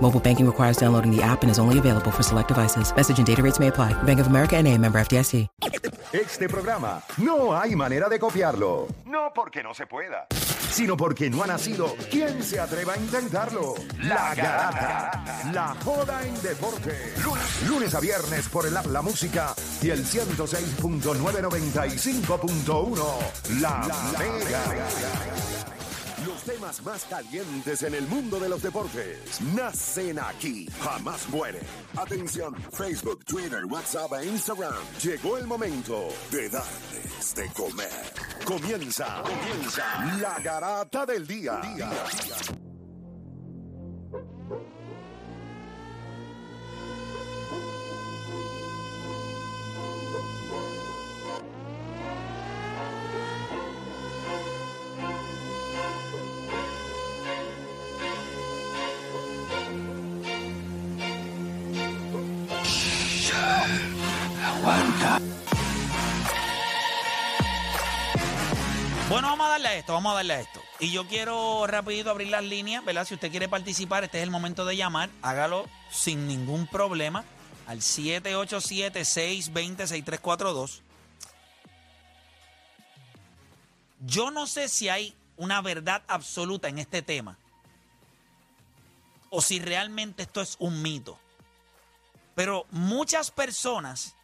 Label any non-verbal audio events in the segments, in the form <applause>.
Mobile banking requires downloading the app and is only available for select devices. Message and data rates may apply. Bank of America and a member FDIC. Este programa no hay manera de copiarlo. No porque no se pueda, sino porque no ha nacido. ¿Quién se atreva a intentarlo? La Garata. La joda en deporte. Lunes, lunes a viernes por el app La Música y el 106.995.1. La, Mega. Temas más calientes en el mundo de los deportes nacen aquí, jamás mueren. Atención, Facebook, Twitter, WhatsApp e Instagram. Llegó el momento de darles de comer. Comienza, comienza la garata del día. Bueno, esto, vamos a darle a esto. Y yo quiero rapidito abrir las líneas, ¿verdad? Si usted quiere participar, este es el momento de llamar. Hágalo sin ningún problema al 787-620-6342. Yo no sé si hay una verdad absoluta en este tema o si realmente esto es un mito. Pero muchas personas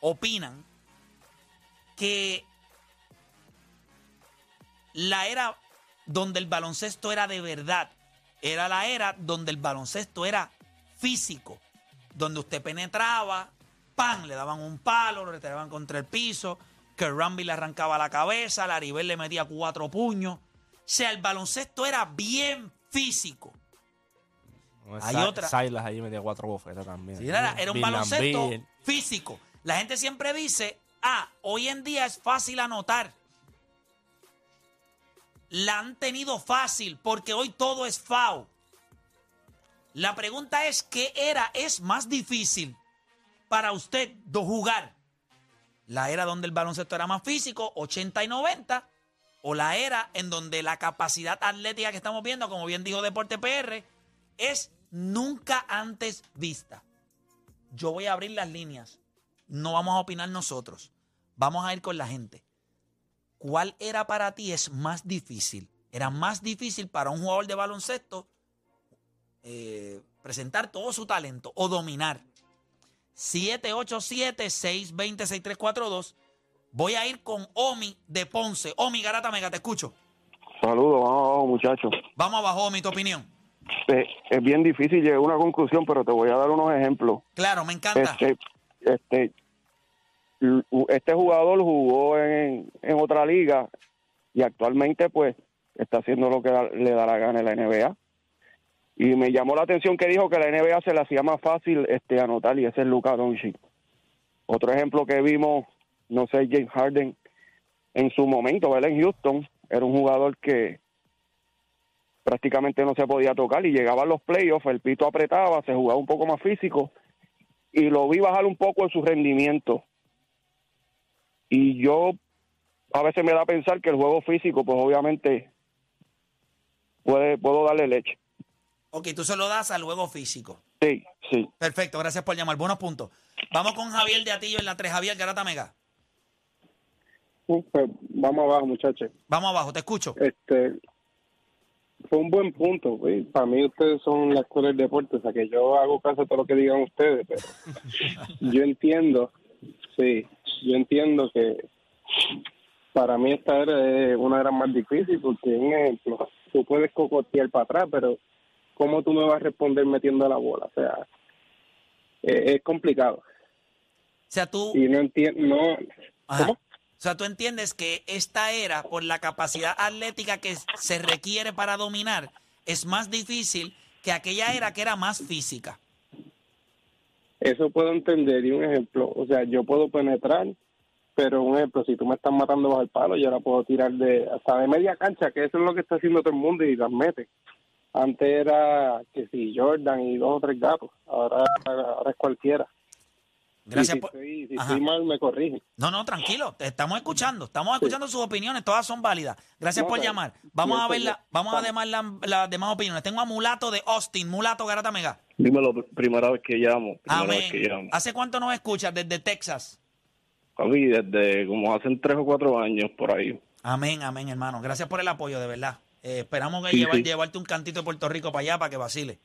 opinan que la era donde el baloncesto era de verdad era la era donde el baloncesto era físico, donde usted penetraba, pan, le daban un palo, lo retiraban contra el piso, que Rumby le arrancaba la cabeza, Laribel le metía cuatro puños. O sea, el baloncesto era bien físico. Hay otra. Silas ahí metía cuatro bofetas también. Sí, era, era un Bill baloncesto físico. La gente siempre dice, ah, hoy en día es fácil anotar. La han tenido fácil porque hoy todo es FAO. La pregunta es, ¿qué era es más difícil para usted de jugar? La era donde el baloncesto era más físico, 80 y 90, o la era en donde la capacidad atlética que estamos viendo, como bien dijo Deporte PR, es nunca antes vista. Yo voy a abrir las líneas. No vamos a opinar nosotros. Vamos a ir con la gente. ¿Cuál era para ti es más difícil? Era más difícil para un jugador de baloncesto eh, presentar todo su talento o dominar. 787-620-6342. Voy a ir con Omi de Ponce. Omi Garata Mega, te escucho. Saludos, vamos abajo, muchachos. Vamos abajo, Omi, tu opinión. Eh, es bien difícil llegar a una conclusión, pero te voy a dar unos ejemplos. Claro, me encanta. Este, este, este jugador jugó en, en otra liga y actualmente, pues, está haciendo lo que le da la gana en la NBA. Y me llamó la atención que dijo que la NBA se le hacía más fácil este anotar y ese es Luka Doncic. Otro ejemplo que vimos, no sé, James Harden en su momento, ¿verdad? En Houston, era un jugador que prácticamente no se podía tocar y llegaban los playoffs, el pito apretaba, se jugaba un poco más físico y lo vi bajar un poco en su rendimiento. Y yo a veces me da a pensar que el juego físico, pues obviamente puede, puedo darle leche. Ok, tú se lo das al juego físico. Sí, sí. Perfecto, gracias por llamar. Buenos puntos. Vamos con Javier de Atillo en la 3. Javier Garata Mega. Pues vamos abajo, muchachos. Vamos abajo, te escucho. Este fue un buen punto. güey. Para mí ustedes son la escuela del deporte, o sea que yo hago caso a todo lo que digan ustedes, pero <laughs> yo entiendo, sí, yo entiendo que para mí esta era es una era más difícil porque, un ejemplo, tú puedes cocotear para atrás, pero ¿cómo tú me vas a responder metiendo la bola? O sea, es complicado. O sea, tú, Y no entiendo, no, Ajá. ¿cómo? o sea, tú entiendes que esta era, por la capacidad atlética que se requiere para dominar, es más difícil que aquella era que era más física. Eso puedo entender. Y un ejemplo, o sea, yo puedo penetrar, pero un ejemplo, si tú me estás matando bajo el palo, yo ahora puedo tirar de hasta de media cancha, que eso es lo que está haciendo todo el mundo y las mete. Antes era que si Jordan y dos o tres gatos, ahora es cualquiera. Gracias si por... estoy, si estoy mal, me corrigen. No, no, tranquilo, te estamos escuchando, estamos escuchando sus opiniones, todas son válidas. Gracias No, por llamar. Vamos a ver la, vamos a demás la- las demás opiniones. Tengo a Mulato de Austin, Mulato Garata Mega. Dímelo, primera vez que llamo. Primera vez que Amén. llamo. ¿Hace cuánto nos escuchas? Desde Texas. Papi, desde como hace tres o cuatro años por ahí. Amén, amén, hermano. Gracias por el apoyo, de verdad. Eh, esperamos que Sí, llevar- sí. llevarte un cantito de Puerto Rico para allá para que vacile.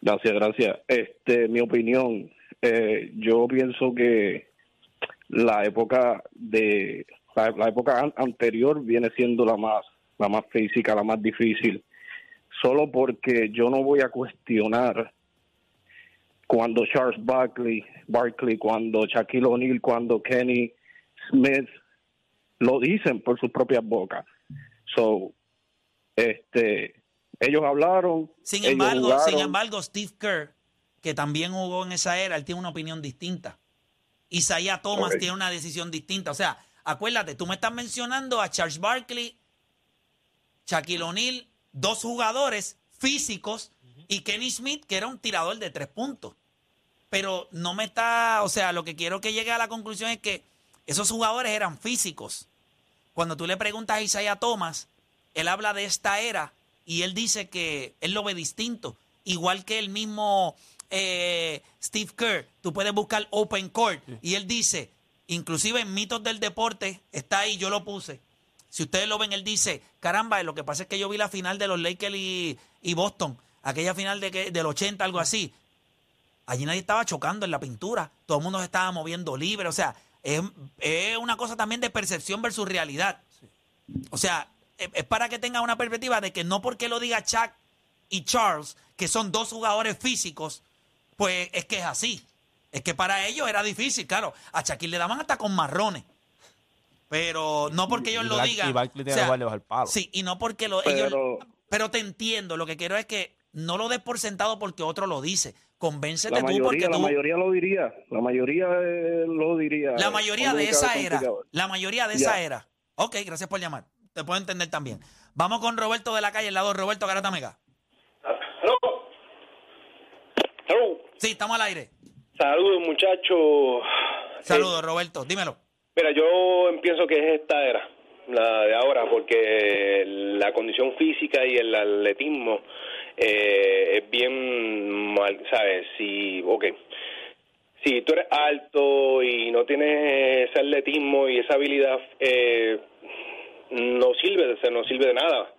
Gracias, gracias. Este, mi opinión, eh, yo pienso que la época de la, la época an- anterior viene siendo la más la más física, la más difícil, solo porque yo no voy a cuestionar cuando Charles Barkley, Barkley, cuando Shaquille O'Neal, cuando Kenny Smith lo dicen por sus propias bocas. So, este, ellos hablaron. Sin ellos embargo, sin embargo, Steve Kerr, que también jugó en esa era, él tiene una opinión distinta. Isaiah Thomas tiene una decisión distinta. O sea, acuérdate, tú me estás mencionando a Charles Barkley, Shaquille O'Neal, dos jugadores físicos, y Kenny Smith, que era un tirador de tres puntos. Pero no me está, o sea, lo que quiero que llegue a la conclusión es que esos jugadores eran físicos. Cuando tú le preguntas a Isaiah Thomas, él habla de esta era y él dice que él lo ve distinto. Igual que el mismo eh, Steve Kerr, tú puedes buscar Open Court y él dice, inclusive en mitos del deporte, está ahí, yo lo puse. Si ustedes lo ven, él dice, caramba, lo que pasa es que yo vi la final de los Lakers y, y Boston, aquella final de que, del 80, algo así. Allí nadie estaba chocando en la pintura, todo el mundo se estaba moviendo libre, o sea, es, es una cosa también de percepción versus realidad. O sea, es, es para que tenga una perspectiva de que no porque lo diga Chuck y Charles, que son dos jugadores físicos, pues es que es así. Es que para ellos era difícil, claro. A Shaquille le daban hasta con marrones. Pero no porque ellos Y lo digan. y Barkley o tiene sea, guardia bajo el palo. Sí, y no porque lo, Pero- ellos. Pero te entiendo. Lo que quiero es que no lo des por sentado porque otro lo dice. Convéncete La tú porque la tú. mayoría lo diría. La mayoría eh, lo diría. La mayoría de esa era. La mayoría de Ya. esa era. Ok, gracias por llamar. Te puedo entender también. Vamos con Roberto de la calle, el lado de Roberto Garata Mega. Hello. Hello. Sí, estamos al aire. Saludos, muchachos. Saludos, Roberto. Dímelo. Mira, yo pienso que es esta era, la de ahora, porque la condición física y el atletismo eh, es bien mal, ¿sabes? Si, ok, si tú eres alto y no tienes ese atletismo y esa habilidad, eh, no sirve, o sea, no sirve de nada.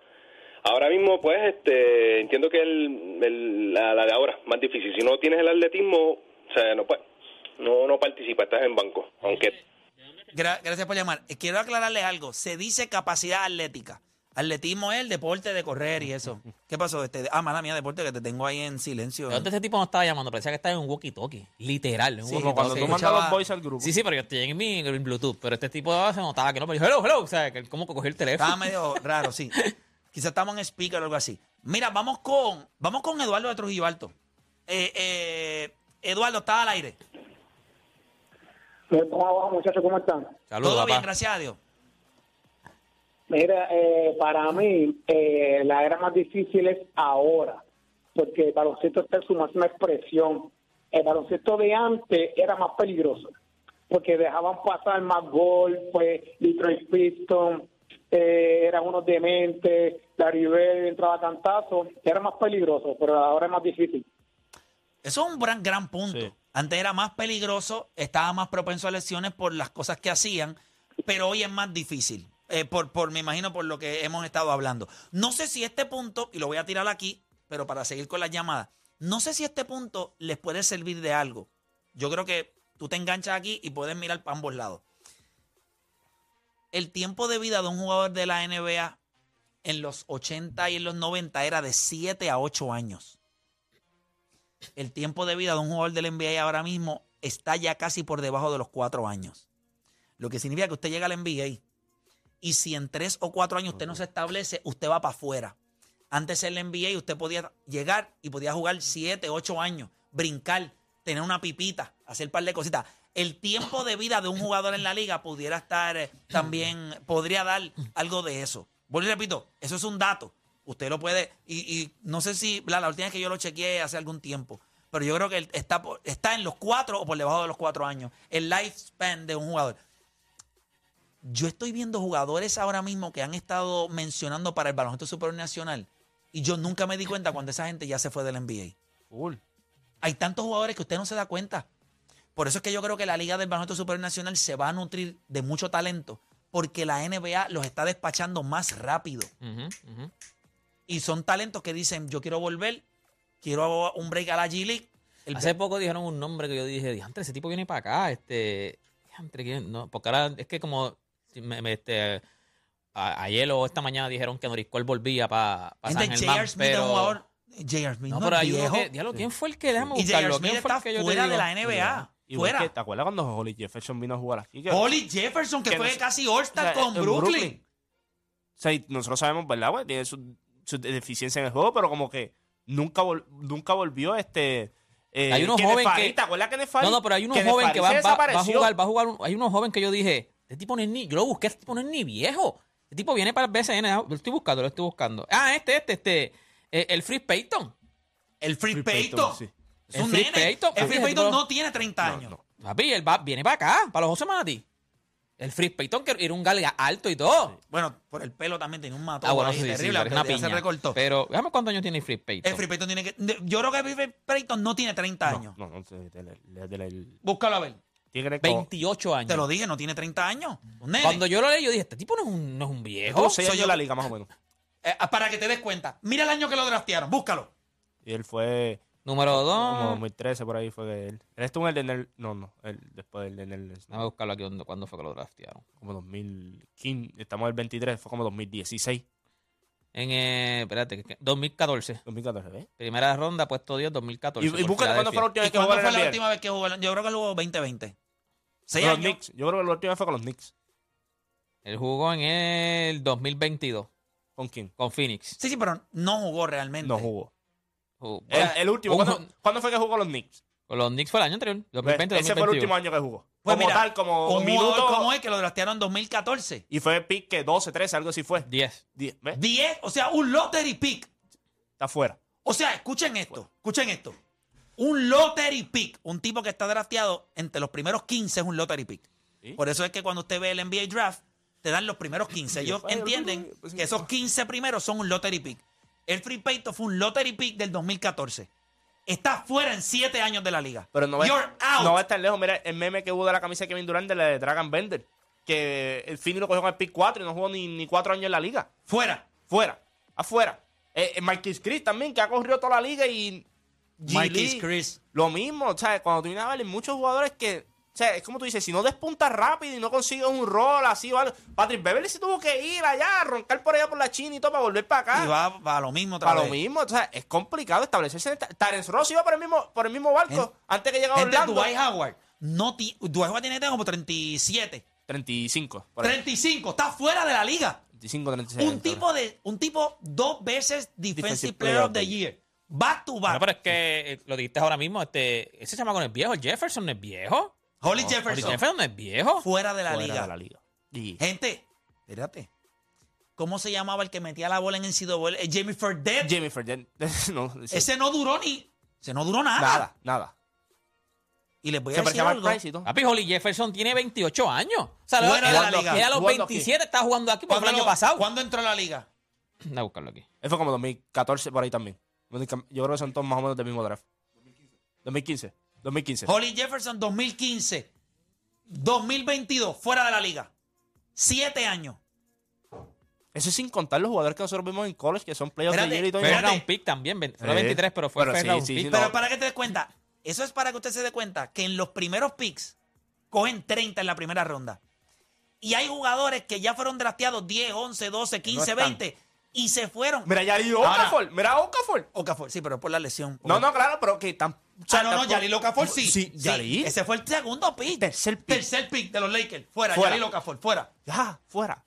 Ahora mismo, pues, este, entiendo que el, el- la, la de ahora más difícil. Si no tienes el atletismo, o sea, no puedes, no, no participas, estás en banco, aunque Gra- gracias por llamar. Eh, Quiero aclararle algo. Se dice capacidad atlética. Atletismo es el deporte de correr y eso. <laughs> ¿Qué pasó? Este, ah, mala mía, deporte que te tengo ahí en silencio. ¿De dónde este tipo no estaba llamando? Parecía que estaba en un walkie-talkie. Literal. en un Sí, Como cuando walkie-talkie. tú los boys al grupo. Sí, sí, pero yo estoy en mi en Bluetooth. Pero este tipo se notaba que no. Pero dijo, hello, hello. O sea, que él como que cogió el teléfono. Estaba medio raro, sí. <laughs> Quizás estamos en speaker o algo así. Mira, vamos con, vamos con Eduardo de Trujillo Alto. Eh, eh, Eduardo, está al aire. ¿Cómo va, muchachos? ¿Cómo están? Saludos, Todo bien, gracias a Dios. Mira, eh, para mí, eh, la era más difícil es ahora, porque el baloncesto está en su máxima expresión. El baloncesto de antes era más peligroso, porque dejaban pasar más golpes, Detroit Pistons, eh, eran unos dementes, la River entraba a cantazo, era más peligroso, pero ahora es más difícil. Eso es un gran, gran punto. Sí. Antes era más peligroso, estaba más propenso a lesiones por las cosas que hacían, pero hoy es más difícil. Eh, por, por, me imagino, por lo que hemos estado hablando. No sé si este punto, y lo voy a tirar aquí, pero para seguir con las llamadas, no sé si este punto les puede servir de algo. Yo creo que tú te enganchas aquí y puedes mirar para ambos lados. El tiempo de vida de un jugador de la NBA en los 80 y en los 90 era de 7 a 8 años. El tiempo de vida de un jugador del NBA ahora mismo está ya casi por debajo de los 4 años. Lo que significa que usted llega al NBA y si en 3 o 4 años usted no se establece, usted va para afuera. Antes en el NBA usted podía llegar y podía jugar 7, 8 años, brincar, tener una pipita, hacer un par de cositas. El tiempo de vida de un jugador en la liga pudiera estar eh, también, podría dar algo de eso. Vuelvo y repito, eso es un dato. Usted lo puede, y, no sé si, la, la última vez que yo lo chequeé hace algún tiempo, pero yo creo que está, en los 4 o por debajo de los 4 años, el lifespan de un jugador. Yo estoy viendo jugadores ahora mismo que han estado mencionando para el baloncesto nacional y yo nunca me di cuenta cuando esa gente ya se fue del NBA. Hay tantos jugadores que usted no se da cuenta. Por eso es que yo creo que la Liga del Baloncesto Superior Nacional se va a nutrir de mucho talento porque la NBA los está despachando más rápido. Y son talentos que dicen, yo quiero volver, quiero un break a la G League. El- Hace poco dijeron un nombre que yo dije, diantre, ese tipo viene para acá, este, diantre, ¿quién? no, porque ahora es que como, si me- me- este, a- ayer o esta mañana dijeron que Noriscol volvía para San gente, Germán, J.R. Smith es pero, un jugador. J.R. Smith no, no, pero es hay uno viejo. que, diablo, ¿quién fue el que, déjame Y J.R. buscarlo, Smith ¿quién fue está el que yo te fuera de digo? la NBA. Igual Fuera. que, ¿te acuerdas cuando Holly Jefferson vino a jugar aquí? Que- Holly Jefferson, que, que fue no casi All-Star o sea, con en Brooklyn. O sea, y nosotros sabemos, ¿verdad? güey? Tiene su, su deficiencia en el juego, pero como que nunca, vol- nunca volvió este... eh, Hay unos Kenneth joven Farid, que- ¿Te acuerdas que Kenneth Farid? No, no, pero hay unos Kenneth joven que va, Farid se va- va a desapareció. jugar, va a jugar, un- hay unos joven que yo dije, este tipo no es ni, yo lo busqué, este tipo no es ni viejo. Este tipo viene para el BCN, ah, lo estoy buscando, lo estoy buscando. Ah, este, este, este, eh, el Free Payton. El Free, Free Payton. Payton, sí. Es un El Free nene. Payton, El Free Payton no tiene 30 años. no. Papi, él va, viene para acá, para los José Manatí. El Free Payton que era un galga alto y todo. Bueno, por el pelo también tiene un matón Ah, bueno, ahí sí, sí, terrible, que una ya se piña. recortó. Pero, déjame cuántos años tiene el Free Payton. el Free Payton tiene que... Yo creo que el Free Payton no tiene 30 años. No, no, de- de- de- de- de- Búscalo a ver. Como- 28 años. Te lo dije, no tiene 30 años. Un nene. Cuando yo lo leí, yo dije, este tipo no es un, no es un viejo. soy yo. la liga, más o menos. Eh, para que te des cuenta. Mira el año que lo draftearon. Búscalo. Y él fue... Número Como 2. 2013 por ahí fue que él. Él estuvo en el de Nel- No, no. Él, después del de Nel- Déjame buscarlo aquí, ¿dónde- ¿cuándo fue que lo draftearon? Como 2015. Estamos en el 23. Fue como 2016. En, eh, espérate, que- que- 2014. 2014, ¿ves? Primera ronda, puesto 10, 2014. Y, y búscate cuándo fue la última Filadelfia. ¿Y vez que cuándo jugó en fue la última vez que jugó? Yo creo que lo jugó 2020. Seis Con los años. Knicks. Yo creo que la última vez fue con los Knicks. Él jugó en el 2022 ¿Con quién? con Phoenix. Sí, sí, pero no jugó realmente. No jugó. Jugó- El, último. ¿cuándo, cuándo fue que jugó los Knicks? Con los Knicks fue el año anterior, 2020, Ese fue el 2021. último año que jugó. Pues como mira, tal, como un minuto. como es que lo draftearon en 2014. Y fue pick que 12, 13, algo así fue. 10. Die- ¿Ves? 10, o sea, un lottery pick. Está fuera. O sea, escuchen esto, escuchen esto. Un lottery pick, un tipo que está drafteado entre los primeros 15 es un lottery pick. ¿Sí? Por eso es que cuando usted ve el NBA draft, te dan los primeros 15. Ellos entienden pues, que esos 15 primeros son un lottery pick. El Free Payton fue un lottery pick del 2014. Está fuera en 7 años de la liga. Pero no va, You're out. no va a estar lejos. Mira el meme que hubo de la camisa de Kevin Durant de la de Dragon Bender. Que el Fini lo cogió con el pick 4 y no jugó ni, ni 4 años en la liga. Fuera. Fuera. Afuera. Eh, eh, Marquis Chris también, que ha corrido toda la liga y. Marquis Chris. Lo mismo, o sea, cuando tú vienes a ver, hay muchos jugadores que. O sea, es como tú dices, si no despuntas rápido y no consigues un rol así o algo. Patrick Beverly se tuvo que ir allá, a roncar por allá por la China y todo para volver para acá. Y va para lo mismo otra para vez. lo mismo, o sea, es complicado establecerse. en esta- Terence Ross iba por el mismo, por el mismo barco Gente- antes que llegara Orlando. Dwight Howard. No ti- Dwight Howard tiene como 37. 35. Por ahí. 35. Está fuera de la liga. 35, 36. Un tipo de, un tipo dos veces Defensive, Defensive Player of the Year. Back to Bueno, back. pero es que eh, lo dijiste ahora mismo, este, ese chamaco no es viejo, el Jefferson no es viejo. Holly Holly Jefferson. Jefferson no es viejo. Fuera de la fuera liga. de la liga. Y- Gente, espérate. ¿Cómo se llamaba el que metía la bola en el CW? Eh, Jamie Ferdette. Jamie Ferdet. <laughs> no, sí. Ese no duró ni. Ese no duró nada. Nada, nada. Y les voy a Se decir algo. Papi, Holly Jefferson tiene 28 años. O sea, él, de la él- liga. él a los Jugando aquí. 27 está jugando aquí por el ¿Cuándo año lo- pasado. ¿Cuándo entró a la liga? Voy a buscarlo aquí. Él fue como 2014 por ahí también. Yo creo que son todos más o menos del mismo draft. 2015. 2015. Holly Jefferson 2015. 2022, fuera de la liga. Siete años. Eso es sin contar los jugadores que nosotros vimos en college, que son playoffs de year y todo. Fue round pick también. Fue Eh, 23, pero fue pero sí, round sí, pick. sí, Pero no. para que te des cuenta, Eso es para que usted se dé cuenta que en los primeros picks cogen 30 en la primera ronda. Y hay jugadores que ya fueron drafteados 10, 11, 12, 15, están. 20 y se fueron. Mira, Ahora- Okafor. Mira Okafor. Okafor, sí, pero por la lesión. No, no, claro, pero que tan. O sea, no, no, Yalil Okafor sí. Sí, Yalil. Ese fue el segundo pick. Tercer pick. Tercer pick de los Lakers. Fuera, Fuera. Yalil Okafor, fuera. Ya, fuera.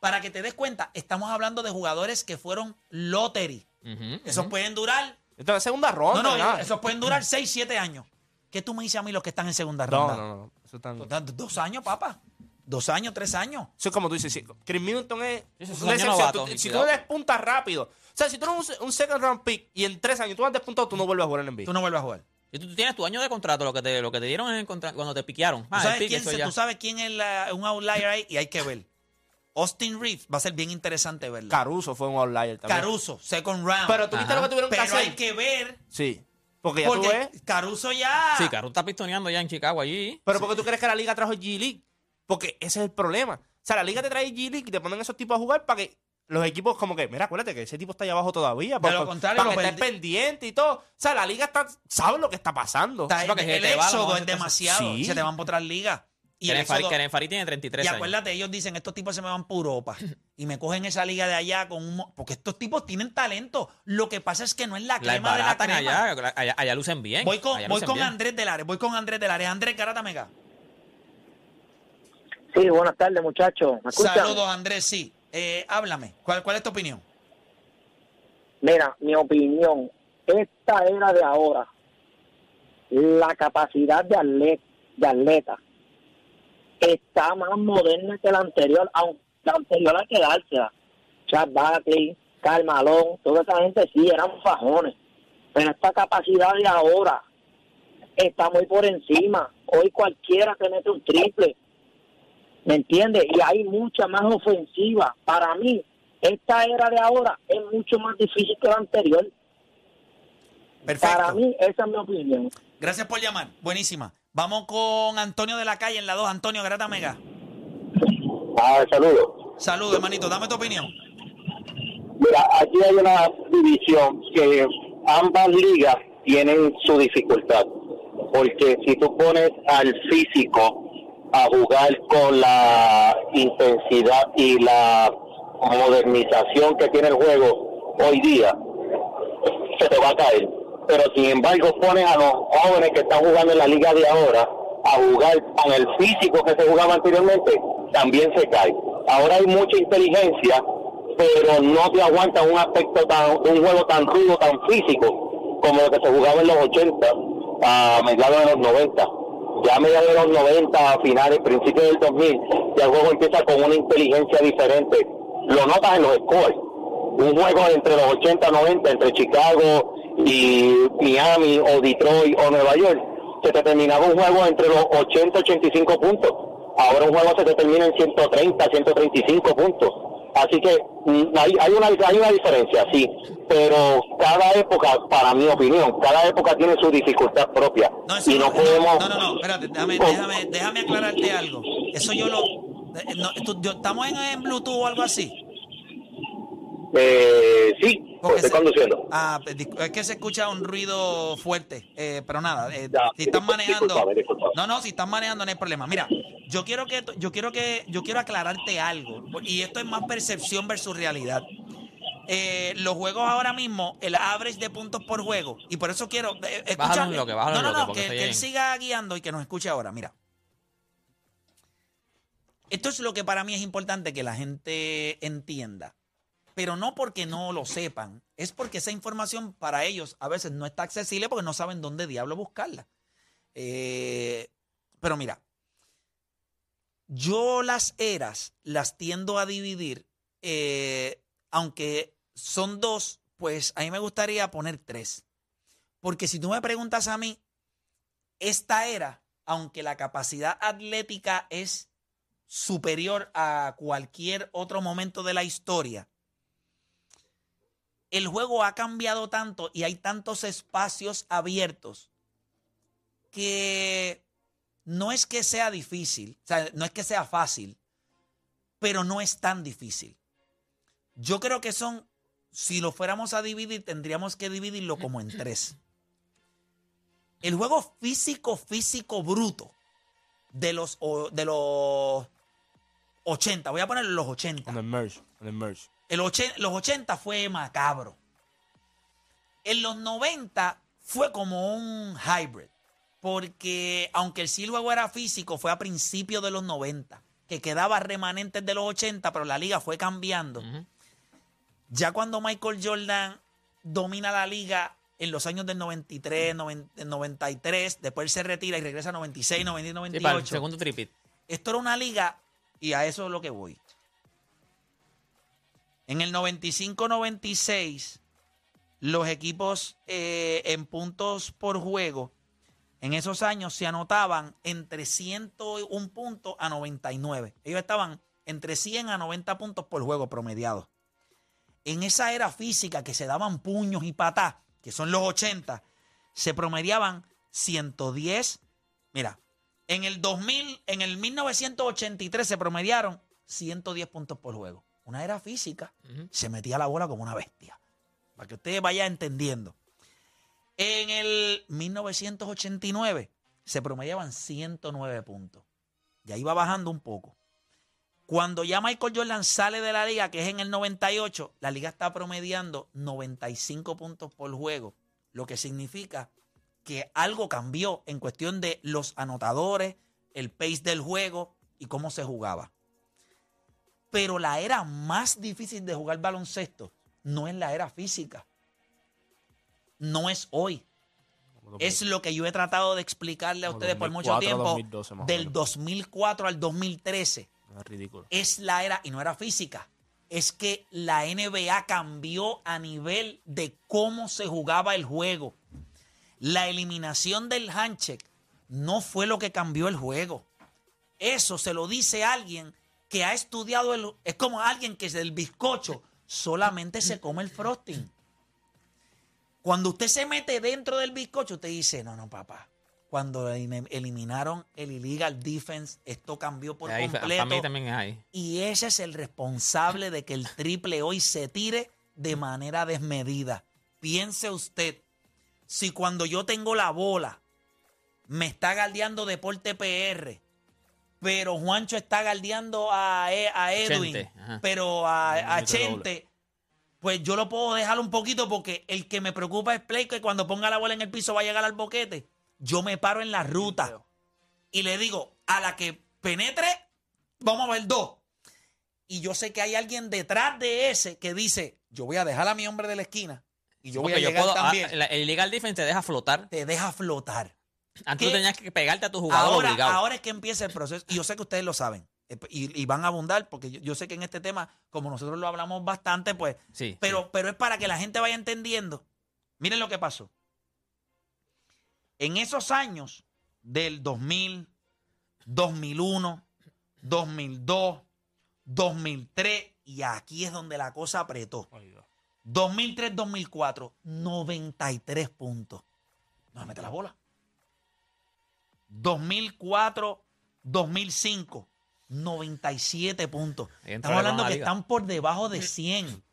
Para que te des cuenta, estamos hablando de jugadores que fueron lottery. Ujú, Esos pueden durar. Entonces, segunda ronda. No, no, nada. esos pueden durar 6, 7 años. ¿Qué tú me dices a mí los que están en segunda No, ronda? no, no. Eso tan. Dos- Dos años, papá. Dos años, tres años. Eso es como tú dices, sí, Chris Middleton es es una un año excepción. novato, Tú- y si tú despuntas rápido, o sea, si tú eres un, un second round pick y en tres años tú has despuntado, tú no vuelves a jugar en NBA. Tú no vuelves a jugar. Y tú, tú tienes tu año de contrato, lo que te, lo que te dieron en el contra- cuando te piquearon. ¿Tú Ah, sabes, pique, quién, eso se- ya. tú sabes quién es la- un outlier ahí y hay que ver. Austin Reeves va a ser bien interesante verlo. Caruso fue un outlier también. Caruso, second round. Pero tú viste lo que tuvieron que Pero hacer. hay que ver. Sí. Porque ya tú ves. Porque Caruso ya. Sí, Caruso está pistoneando ya en Chicago allí. Pero porque tú crees que la liga trajo G League. Porque ese es el problema. O sea, la liga te trae G League y te ponen esos tipos a jugar para que los equipos como que, mira, acuérdate que ese tipo está allá abajo todavía. Para, lo contrario, para lo que estés pendiente y todo. O sea, la liga está, sabe lo que está pasando. Está- Sí, porque el va, éxodo mejor es demasiado. Sí. Se te van por otras ligas. Y, Karen Fari, éxodo- Karen Fari tiene 33 y años. acuérdate, ellos dicen, estos tipos se me van por Europa. <laughs> y me cogen esa liga de allá con un... mo- Porque estos tipos tienen talento. Lo que pasa es que no es la La crema de la crema. allá, allá, allá lucen bien. Voy con, voy con bien. Andrés Delares, voy con Andrés Delares. Andrés Garata Mega. Sí, buenas tardes, muchachos. Saludos, Andrés, sí. Eh, háblame. ¿Cuál, ¿Cuál es tu opinión? Mira, mi opinión, esta era de ahora, la capacidad de atleta, de atleta está más moderna que la anterior, aunque la anterior hay que dársela. Chad Barkley, Karl Malone, toda esa gente sí eran fajones, pero esta capacidad de ahora está muy por encima. Hoy cualquiera te mete un triple, ¿me entiendes? Y hay mucha más ofensiva. Para mí, esta era de ahora es mucho más difícil que la anterior. Perfecto. Para mí, esa es mi opinión. Gracias por llamar. Buenísima. Vamos con Antonio de la calle en la 2. Antonio Garata Mega. Ah, saludos. Saludos, hermanito. Dame tu opinión. Mira, aquí hay una división que ambas ligas tienen su dificultad. Porque si tú pones al físico a jugar con la intensidad y la modernización que tiene el juego hoy día, se te va a caer. Pero sin embargo pones a los jóvenes que están jugando en la liga de ahora a jugar con el físico que se jugaba anteriormente, también se cae. Ahora hay mucha inteligencia, pero no te aguanta un aspecto tan, un juego tan rudo, tan físico, como lo que se jugaba en los 80, a mediados de los 90. Ya a mediados de los 90, a finales, principios del 2000, ya el juego empieza con una inteligencia diferente. Lo notas en los scores. Un juego entre los 80 90 entre Chicago y Miami o Detroit o Nueva York se te terminaba un juego entre los 80 85 puntos. Ahora un juego se te termina en 130 135 puntos. Así que mm, hay, hay una hay una diferencia sí pero cada época para mi opinión cada época tiene su dificultad propia eso y no podemos No, no, no. Espérate, déjame, déjame, déjame aclararte algo. Eso yo lo. eh, no, tú- yo- ¿Estamos en, en Bluetooth o algo así? eh, sí Porque estoy se- conduciendo Ah, es que se escucha un ruido fuerte, eh, pero nada, eh, Ya, si están discul- manejando, no, no, si están manejando no hay problema. Mira, yo quiero que, yo quiero que, yo quiero aclararte algo, y esto es más percepción versus realidad. Eh, los juegos ahora mismo, el average de puntos por juego, y por eso quiero, eh, escucha, Bájalo en bloque, bájalo no, no, no, que, él siga guiando y que nos escuche ahora. Mira, esto es lo que para mí es importante que la gente entienda pero no porque no lo sepan, es porque esa información para ellos a veces no está accesible porque no saben dónde diablo buscarla. Eh, pero mira, yo las eras las tiendo a dividir, eh, aunque son dos, pues a mí me gustaría poner tres. Porque si tú me preguntas a mí, esta era, aunque la capacidad atlética es superior a cualquier otro momento de la historia, el juego ha cambiado tanto y hay tantos espacios abiertos que no es que sea difícil, o sea, no es que sea fácil, pero no es tan difícil. Yo creo que son, si lo fuéramos a dividir, tendríamos que dividirlo como en tres. El juego físico, físico bruto de los, de los 80, voy a poner los 80. On the merge. On the merge. El los 80 fue macabro. En los 90 fue como un hybrid. Porque aunque el sí el juego era físico, fue a principios de los 90. Que quedaba remanentes de los 80, pero la liga fue cambiando. Ya cuando Michael Jordan domina la liga en los años del 93, 90, 93, después él se retira y regresa a 96, 90, Sí, 98. para el segundo tripit. Esto era una liga, y a eso es lo que voy. En el 95-96, los equipos eh, en puntos por juego, en esos años se anotaban entre 101 puntos a 99. Ellos estaban entre 100 a 90 puntos por juego promediados. En esa era física que se daban puños y patás, que son los 80, se promediaban 110. Mira, en el 2000, en el 1983 se promediaron 110 puntos por juego. Una era física, se metía la bola como una bestia. Para que ustedes vayan entendiendo. En el 1989 se promediaban 109 puntos. Ya iba bajando un poco. Cuando ya Michael Jordan sale de la liga, que es en el 98, la liga está promediando 95 puntos por juego, lo que significa que algo cambió en cuestión de los anotadores, el pace del juego y cómo se jugaba. Pero la era más difícil de jugar baloncesto no es la era física. No es hoy. Es lo que yo he tratado de explicarle a ustedes por mucho 2004 a tiempo. 2012 más o del menos. 2004 al 2013 Es es la era, y no era física, es que la NBA cambió a nivel de cómo se jugaba el juego. La eliminación del handshake no fue lo que cambió el juego. Eso se lo dice alguien que ha estudiado el... Es como alguien que del bizcocho solamente se come el frosting. Cuando usted se mete dentro del bizcocho, usted dice, no, no, papá. Cuando elim- eliminaron el illegal defense, esto cambió por Ahí, completo. para mí también es ahí. Y ese es el responsable de que el triple hoy se tire de manera desmedida. Piense usted, si cuando yo tengo la bola me está galdeando Deporte PR, pero Juancho está galdeando a, E- a Edwin, Chente, pero a, a. Chente, pues yo lo puedo dejar un poquito porque el que me preocupa es Play, que cuando ponga la bola en el piso va a llegar al boquete. Yo me paro en la ruta y le digo, a la que penetre, vamos a ver dos. Y yo sé que hay alguien detrás de ese que dice, yo voy a dejar a mi hombre de la esquina y yo voy a llegar puedo- ah, también. la- el illegal defense te deja flotar. Te deja flotar. Antes tú tenías que pegarte a tu jugador Ahora, obligado. ahora es que empieza el proceso. Y yo sé que ustedes lo saben. eh, Y, y van a abundar, porque yo, yo sé que en este tema, como nosotros lo hablamos bastante, pues. Sí, Pero, pero es para que la gente vaya entendiendo. Miren lo que pasó. En esos años del 2000, 2001, 2002, 2003, y aquí es donde la cosa apretó. 2003-2004, 93 puntos. No me mete la bola. 2004-2005, 97 puntos. Estamos hablando que están por debajo de 100.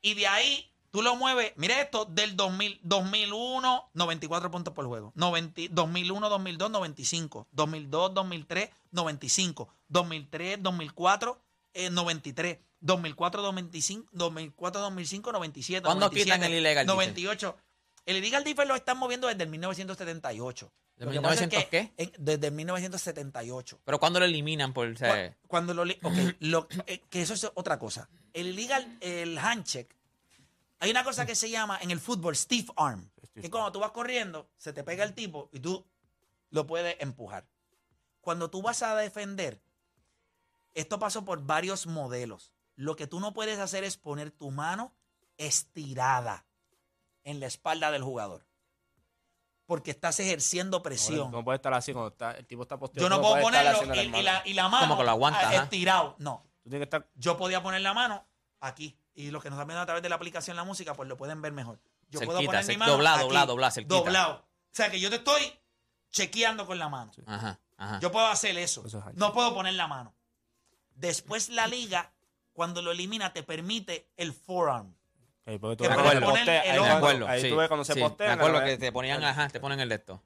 Y de ahí tú lo mueves, mire esto, del 2000, 2001, 94 puntos por juego. 90 2001, 2002, 95. 2002, 2003, 95. 2003, 2004, eh, 93. 2004, 2005, 2004, 2005, 97. ¿Cuándo 97, quitan el defense? 98. El illegal defense lo están moviendo desde el 1978. ¿De Lo que pasa es 1900 que en- desde el 1978. Pero cuando lo eliminan por. o sea, Cu- Cuando lo, li- ok, lo- eh, que eso es otra cosa. El illegal, el handshake, hay una cosa que se llama en el fútbol stiff arm, que cuando tú vas corriendo, se te pega el tipo y tú lo puedes empujar. Cuando tú vas a defender, esto pasó por varios modelos. Lo que tú no puedes hacer es poner tu mano estirada en la espalda del jugador. Porque estás ejerciendo presión. No puede estar así cuando está, el tipo está posteado. Yo no puedo ponerlo y, la, y la mano Como que lo aguanta, ajá. estirado. No. Tú tienes que estar. Yo podía poner la mano aquí. Y los que nos están viendo a través de la aplicación La Música, pues lo pueden ver mejor. Yo puedo Cerquita, poner mi mano doblado, aquí, doblado, doblado, cerquita. Doblado. O sea que yo te estoy chequeando con la mano. Ajá, ajá. Yo puedo hacer eso. Eso es handshake. No puedo poner la mano. Después la liga, cuando lo elimina, te permite el forearm. Porque tú Que acuerdo. postea, El ahí ojo. me Me acuerdo, acuerdo, ahí sí, tú ves cuando se sí, postea. Me acuerdo la- que te ponían, ajá, te ponen el de esto.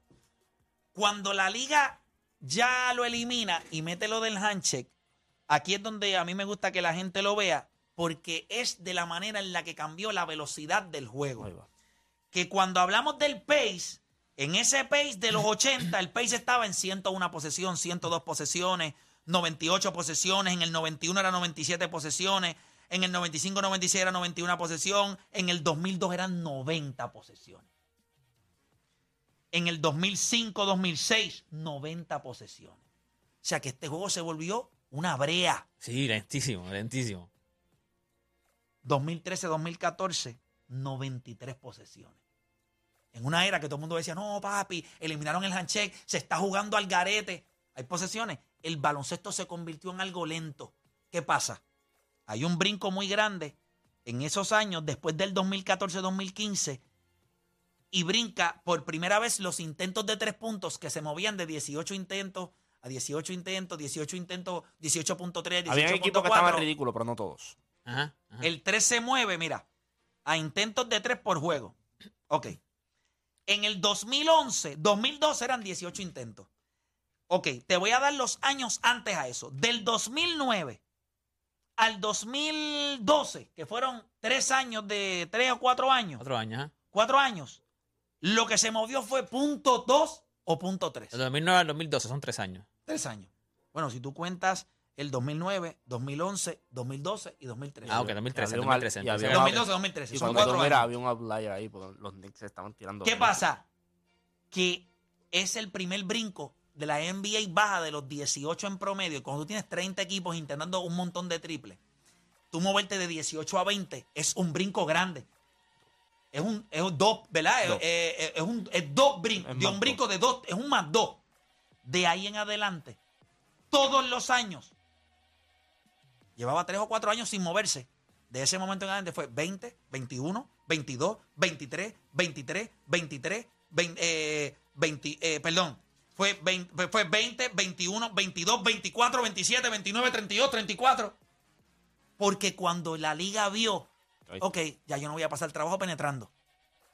Cuando la liga ya lo elimina y mete lo del handshake, aquí es donde a mí me gusta que la gente lo vea, porque es de la manera en la que cambió la velocidad del juego. Que cuando hablamos del pace, en ese pace de los 80, el pace estaba en 101 posesión, 102 posesiones, 98 posesiones, en el 91 era 97 posesiones, en el 95-96 era 91 posesión, en el 2002 eran 90 posesiones. En el 2005-2006, 90 posesiones. O sea que este juego se volvió una brea. Sí, lentísimo, lentísimo. 2013-2014, 93 posesiones. En una era que todo el mundo decía, no, papi, eliminaron el handshake, se está jugando al garete. Hay posesiones. El baloncesto se convirtió en algo lento. ¿Qué pasa? Hay un brinco muy grande en esos años, después del 2014-2015, y brinca por primera vez los intentos de tres puntos que se movían de 18 intentos a 18 intentos, 18 intentos, 18.3, 18.4. Había equipos que estaban ridículos, pero no todos. Ajá, ajá. El 3 se mueve, mira, a intentos de 3 por juego. Ok. En el 2011, 2012 eran 18 intentos. Ok, te voy a dar los años antes a eso. Del 2009 al 2012, que fueron tres años de tres o cuatro años, Otro año, ajá. cuatro años, lo que se movió fue punto 2 o punto 3. Del 2009 al 2012 son tres años. Tres años. Bueno, si tú cuentas el 2009, 2011, 2012 y 2013. Ah, ok, 2013, Había un 2013. al- y entonces. había- 2012, 2013. Y Son cuatro años. había un outlier ahí, porque los Knicks se estaban tirando. ¿Qué pasa? Que es el primer brinco de la NBA baja de los 18 en promedio. Y cuando tú tienes 30 equipos intentando un montón de triples, tú moverte de 18 a 20 es un brinco grande. Es un, es un dos, ¿verdad? Es- Dos. Es, es- es un es dos brincos. De un brinco de dos, es un más dos. De ahí en adelante, todos los años, llevaba tres o cuatro años sin moverse. De ese momento en adelante fue 20, 21, 22, 23, 23, 23, 20, eh, 20, eh, perdón. Fue 20, fue 20, 21, 22, 24, 27, 29, 32, 34. Porque cuando la liga vio, ok, ya yo no voy a pasar trabajo penetrando.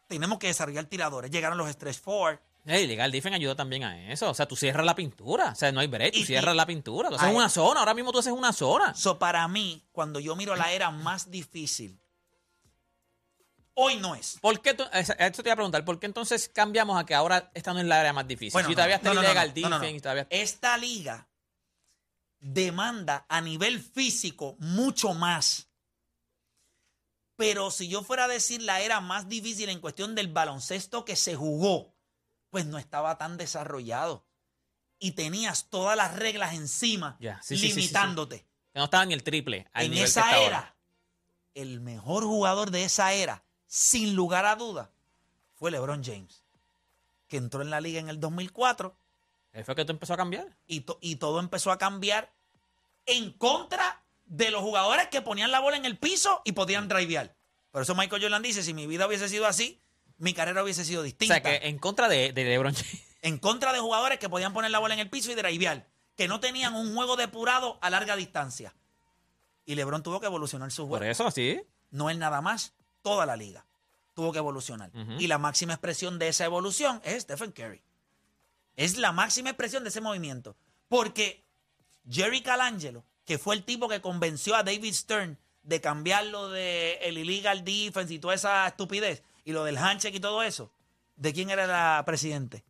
Tenemos que desarrollar tiradores. Llegaron los stretch four. Hey, legal defense ayuda también a eso. O sea, tú cierras la pintura. O sea, no hay break. Tú Y- cierras y- la pintura. Tú haces una zona. Ahora mismo tú haces una zona. So, para mí, cuando yo miro la era más difícil, hoy no es. ¿Por qué tú, esto te iba a preguntar, ¿por qué entonces cambiamos a que ahora esta no es la área más difícil? Bueno, si no, todavía está no, no, no, defense y todavía Esta liga demanda a nivel físico mucho más. Pero si yo fuera a decir la era más difícil en cuestión del baloncesto que se jugó, pues no estaba tan desarrollado. Y tenías todas las reglas encima, sí, sí, sí, limitándote. no estaba ni el triple. al en nivel esa era, el mejor jugador de esa era, sin lugar a duda, fue LeBron James, que entró en la liga en el 2004 Ahí fue que tú empezó a cambiar. y, to- y todo empezó a cambiar en contra de los jugadores que ponían la bola en el piso y podían drivear. Por eso Michael Jordan dice, si mi vida hubiese sido así, mi carrera hubiese sido O distinta. sea, que en contra de, de LeBron James. En contra de jugadores que podían poner la bola en el piso y drivear, que no tenían un juego depurado a larga distancia. Y LeBron tuvo que evolucionar su juego. Por eso, sí. no es nada más, toda la liga tuvo que evolucionar. Y la máxima expresión de esa evolución es Stephen Curry. Es la máxima expresión de ese movimiento. Porque Jerry Calangelo, que fue el tipo que convenció a David Stern de cambiarlo de el illegal defense y toda esa estupidez, y lo del handshake y todo eso, ¿de quién era la presidente?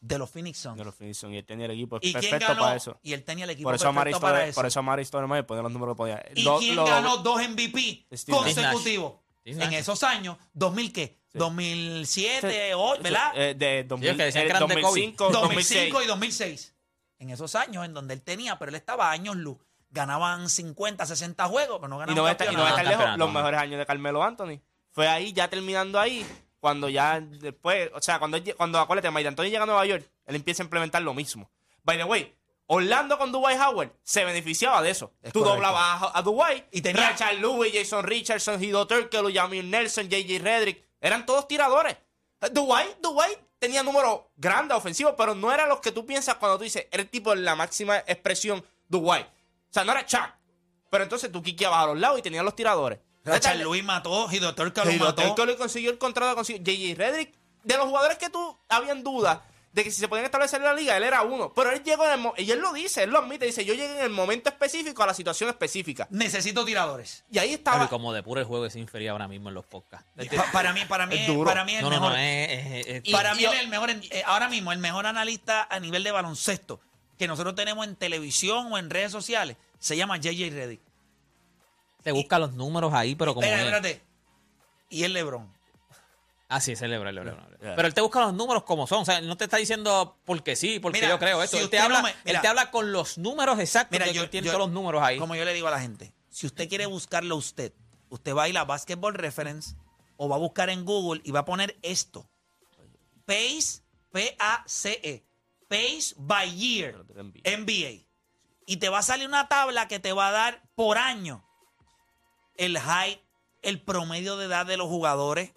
De los Phoenix Suns. De los Phoenix Suns, y él tenía el equipo ¿Y quién perfecto ganó? para eso. Y él tenía el equipo Por eso, perfecto para eso. por eso Amari Stoudemire ponía los números que podía. ¿Y Lo- quién lo- ganó dos MVP consecutivos? En esos años, ¿2000 qué? Sí. 2007, o- ¿verdad? Eh, de Sí, 2000, que decían que eh, eran de Kobe. 2005, 2005 2006. y 2006. En esos años en donde él tenía, pero él estaba años luz. Ganaban 50, 60 juegos, pero no ganaban y no va a estar lejos los mejores años de Carmelo Anthony. Fue ahí, ya terminando ahí, cuando ya después, o sea, cuando, cuando acuérdate, Mike Anthony llega a Nueva York, él empieza a implementar lo mismo. By the way, Orlando con Dwight Howard se beneficiaba de eso. Es Tú correcto. doblabas a, a Dwight, Y tenía- Richard Lewis, Jason Richardson, Hido Turkel, Jamil Nelson, JJ Reddick, eran todos tiradores. Eh, Dwight, Dwight tenía números grandes ofensivos, pero no eran los que tú piensas cuando tú dices, era el tipo de la máxima expresión Dwight. O sea, no era Chuck. Pero entonces tú quiqueabas a los lados y tenías los tiradores. Rachel Luis mató, y Doctor que lo Y mató. Doctor Curry consiguió el contrato, consiguió JJ Reddick. De los jugadores que tú habían dudas de que si se podían establecer en la liga, él era uno. Pero él llegó en el y él lo dice, él lo admite, dice, yo llegué en el momento específico a la situación específica. Necesito tiradores. Y ahí Pero estaba. y como de puro el juego es inferior ahora mismo en los podcasts. Pa- para mí, para mí, Es es- duro. para mí es el No, mejor. no, es, es- es- Y para mí es el mejor, eh, ahora mismo, el mejor analista a nivel de baloncesto que nosotros tenemos en televisión o en redes sociales se llama JJ Reddick. Te busca los números ahí, pero como Espérate, es. espérate. Y el LeBron. Ah, sí, es LeBron, LeBron. Yeah. Pero él te busca los números como son. O sea, él no te está diciendo porque sí, porque Mira, yo creo esto. si él, te habla, no me- mira. él te habla con los números exactos. Mira, yo, tiene todos los números ahí. Como yo le digo a la gente, si usted quiere buscarlo usted, usted va a ir a Basketball Reference o va a buscar en Google y va a poner esto. Pace, P-A-C-E. Pace by Year, NBA. Y te va a salir una tabla que te va a dar por año el height, el promedio de edad de los jugadores.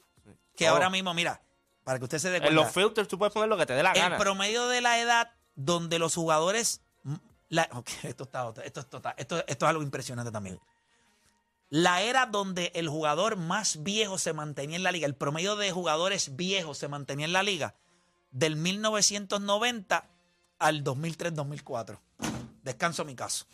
Que Todo. ahora mismo, mira, para que usted se dé En cuenta. los filters tú puedes poner lo que te dé la El gana. promedio de la edad donde los jugadores. la- <laughs> esto, está, esto, esto es algo impresionante también. La era donde el jugador más viejo se mantenía en la liga, el promedio de jugadores viejos se mantenía en la liga, del 1990 al 2003-2004. Descanso mi caso.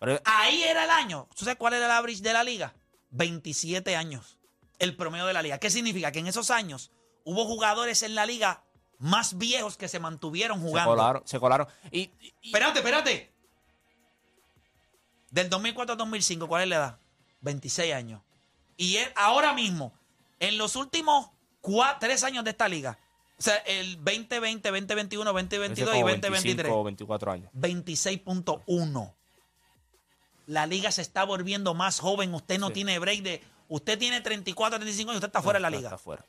Pero- Ahí era el año. ¿Tú sabes cuál era el average de la liga? 27 años. El promedio de la liga. ¿Qué significa? Que en esos años hubo jugadores en la liga más viejos que se mantuvieron se jugando. colaron, se colaron. Y, y- Espérate, espérate. Del 2004 al 2005, ¿cuál es la edad? 26 años. Y él, ahora mismo, en los últimos cua- tres años de esta liga, o sea, el 2020, 2021, 2022 y como 2023. 25 o 24 años. 26.1. La liga se está volviendo más joven. Usted no Sí. tiene break de. Usted tiene 34, 35 años y usted está fuera de la liga. Está fuera.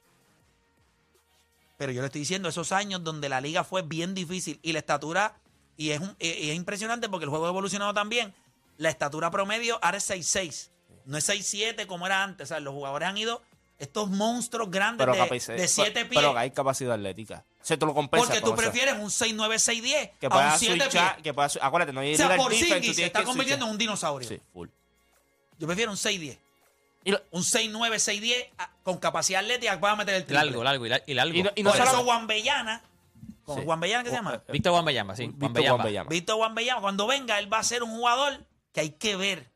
Pero yo le estoy diciendo esos años donde la liga fue bien difícil y la estatura. Y es, un- y es impresionante porque el juego ha evolucionado también. La estatura promedio ahora es 6'6. No es 6'7 como era antes. O sea, los jugadores han ido. Estos monstruos grandes Pero, de, capaci- de 7 pero- pies. pero hay capacidad atlética. O sea, tú lo compensas porque tú prefieres un 6'9, 6'10 que a un 7 pies. switchar, que pueda su- acuérdate, no hay O sea, por tú se está que convirtiendo en switchar. un dinosaurio. Sí, full. Yo prefiero un 6'10. Y lo- Un 6'9, 6'10 ah, con capacidad atlética que pueda meter el triple. Largo, largo y, la- y largo. Y no- y no Por solo- eso Juan Bellana, ¿con Sí. Juan Bellana qué se llama? Víctor Wembanyama, sí. Víctor Wembanyama. Wembanyama. Víctor Juan Bellana, cuando venga, él va a ser un jugador que hay que ver.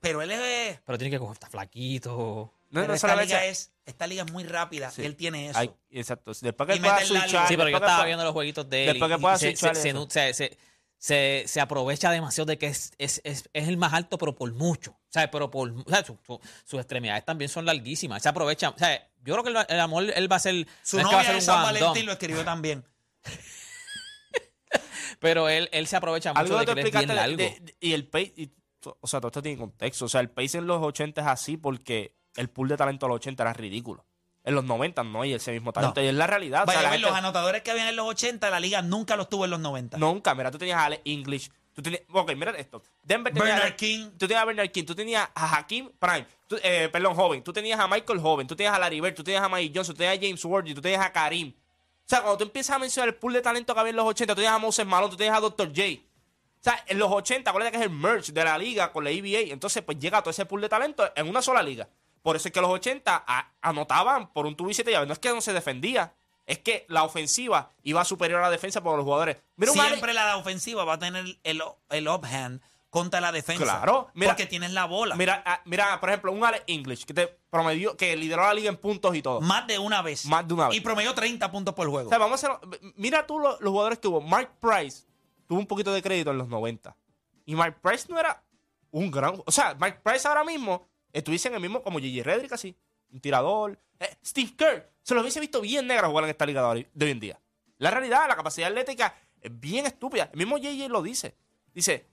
Pero él es. Pero tiene que coger, está flaquito. No, pero no esta, liga es esta liga es muy rápida. Sí. Él tiene eso. Hay- exacto. Después que Y pueda switchar. Sí, pero yo estaba pueda- viendo los jueguitos de él. después y- que pueda y se, switchar se- se eso. nu- se- se- se- se aprovecha demasiado de que es, es, es, es el más alto, pero por mucho. O sea, pero por, o sea, su- su- sus extremidades también son larguísimas. Se aprovecha. O sea, yo creo que el, el amor, él va a ser. Su no es que va a novia ser de un San guandón, Valentín lo escribió también. <laughs> Pero él, él se aprovecha mucho Algo de que él es bien largo. de- de- y el pace, y to- o sea, todo esto tiene contexto. O sea, el pace en los 80 es así porque el pool de talento de los 80 era ridículo. En los 90 no hay ese mismo talento. No. Y es la realidad. o sea, Vaya, la a ver, gente- los anotadores que habían en los 80, la liga nunca los tuvo en los 90. Nunca, mira, tú tenías a Alex English. Tú tenías, ok, mira esto. Denver tenía Bernard a- King. Tú tenías a Bernard King. Tú tenías a Hakim Prime. tú- eh, perdón, joven. Tú tenías a Michael Joven. Tú tenías a Larry Bird. Tú tenías a Mike Johnson. Tú tenías a James Worthy. Tú tenías a Karim. O sea, cuando tú empiezas a mencionar el pool de talento que había en los 80, tú tenías a Moses Malone. Tú tenías a Dr. J. O sea, en los 80, acuérdate que es el merge de la liga con la EBA. Entonces, pues llega todo ese pool de talento en una sola liga. Por eso es que los 80 a- anotaban por un tubo y siete llaves. No es que no se defendía. Es que la ofensiva iba superior a la defensa por los jugadores. Mira Siempre la ofensiva va a tener el, el uphand contra la defensa. Claro, mira- porque tienes la bola. Mira, ah, mira, por ejemplo, un Alex English que te promedió, que lideró la liga en puntos y todo. Más de una vez. Más de una vez. Y promedió 30 puntos por juego. O sea, vamos a hacer. Mira tú lo- los, jugadores que tuvo. Mark Price tuvo un poquito de crédito en los 90. Y Mark Price no era un gran. O sea, Mark Price ahora mismo estuviese en el mismo como Gigi Redrick así. Un tirador. Eh, Steve Kerr se lo hubiese visto bien negra jugar en esta liga de hoy, en día. La realidad, la capacidad atlética es bien estúpida. El mismo JJ lo dice. Dice.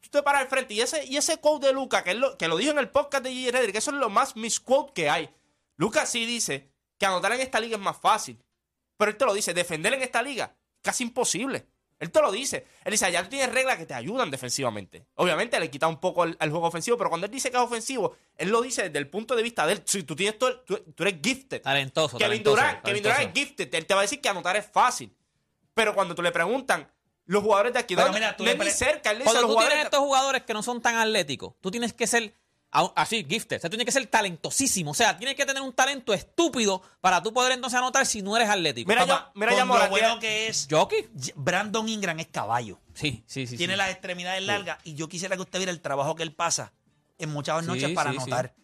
Tú te paras al frente y ese, y ese quote de Luca, que, lo, que lo dijo en el podcast de Gigi Redrick, eso es lo más misquote que hay. Luca sí dice que anotar en esta liga es más fácil. Pero él te lo dice, defender en esta liga, casi imposible. Él te lo dice. Él dice, ya tú tienes reglas que te ayudan defensivamente. Obviamente le quita un poco el, el juego ofensivo, pero cuando él dice que es ofensivo, él lo dice desde el punto de vista de él. Si tú tienes todo, el- tú, tú eres gifted. Talentoso, Kevin talentoso, Durant, Kevin Durant es gifted. Él te va a decir que anotar es fácil. Pero cuando tú le preguntan, los jugadores de aquí, Pero mira, tú le cerca. Él dice, Cuando tú tienes estos jugadores que no son tan atléticos, tú tienes que ser así, gifted. O sea, tú tienes que ser talentosísimo. O sea, tienes que tener un talento estúpido para tú poder entonces anotar si no eres atlético. Mira, Papá, yo- mira, ya lo bueno que es, Jockey. Brandon Ingram es caballo. Sí, sí, sí. Tiene sí. las extremidades largas y yo quisiera que usted viera el trabajo que él pasa en muchas Sí, noches para sí, sí. anotar.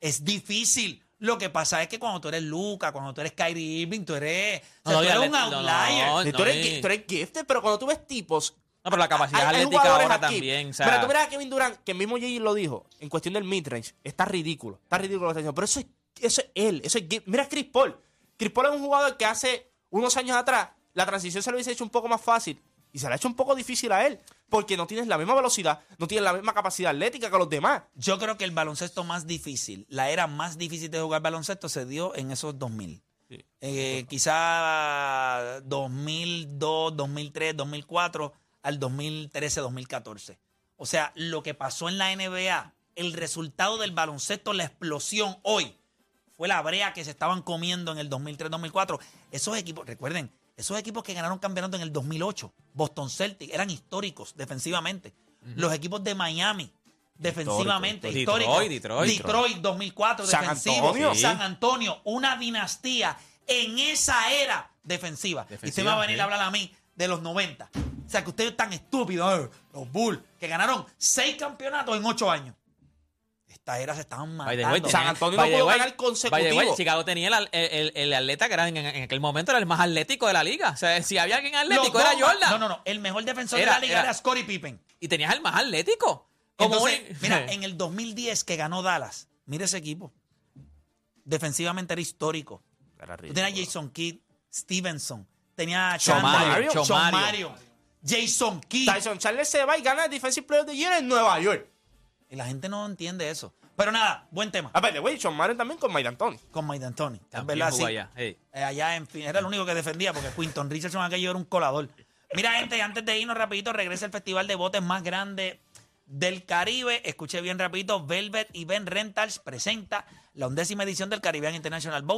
Es difícil. Lo que pasa es que cuando tú eres Luca, cuando tú eres Kyrie Irving, tú eres, o sea, No, tú eres un no, outlier. no, tú, eres, tú eres gifted, pero cuando tú ves tipos. No, pero la capacidad hay- hay atlética jugadores ahora aquí. también. O sea, Mira, tú miras a Kevin Durant, que el mismo Jay lo dijo, en cuestión del midrange, está ridículo. Está ridículo lo que está diciendo. Pero eso es, eso es él. Eso es, mira a Chris Paul. Chris Paul es un jugador que hace unos años atrás la transición se lo hubiese hecho un poco más fácil. Y se le ha hecho un poco difícil a él. Porque no tienes la misma velocidad, no tienes la misma capacidad atlética que los demás. Yo creo que el baloncesto más difícil, la era más difícil de jugar baloncesto se dio en esos 2000. Eh, quizá 2002, 2003, 2004 al 2013, 2014. O sea, lo que pasó en la NBA, el resultado del baloncesto, la explosión hoy, fue la brea que se estaban comiendo en el 2003, 2004. Esos equipos, recuerden, esos equipos que ganaron campeonato en el 2008, Boston Celtics, eran históricos defensivamente. Los equipos de Miami, defensivamente, Detroit, históricos. Detroit, Detroit, 2004, San defensivo. Antonio. San Antonio, una dinastía en esa era defensiva. y usted me va a venir sí. a hablar a mí de los 90. Sea, que usted es tan estúpido, eh, los Bulls, que ganaron seis campeonatos en ocho años. Esta era se estaban matando. way, San tenía- Antonio no pudo ganar consecutivo. way, Chicago tenía el, el- el- atleta que era en, en aquel momento era el más atlético de la liga. O sea, si había alguien atlético dos era más- Jordan. No, no, no. El mejor defensor Era- de la liga era, era- Scottie Pippen. Y tenías el más atlético. Como Entonces, un- mira, <laughs> en el 2010 que ganó Dallas, mira ese equipo. Defensivamente era histórico. Era Tú tenías a Jason Kidd, Stevenson, tenía a Chandler, Mario, Jason Kidd. Tyson Charles se va y gana el Defensive Player of the Year en Nueva York. Y la gente no entiende eso. Pero nada, buen tema. A ver, güey, Sean Marion también con Mike D'Antoni. Con Mike D'Antoni. Es También verdad, jugó sí. allá, hey. Eh, allá en fin, era el único que defendía porque Quinton Richardson aquello era un colador. Mira, gente, antes de irnos rapidito, regresa el festival de botes más grande del Caribe. Escuché bien rapidito, Velvet y Ben Rentals presenta la undécima edición del Caribbean International Boat.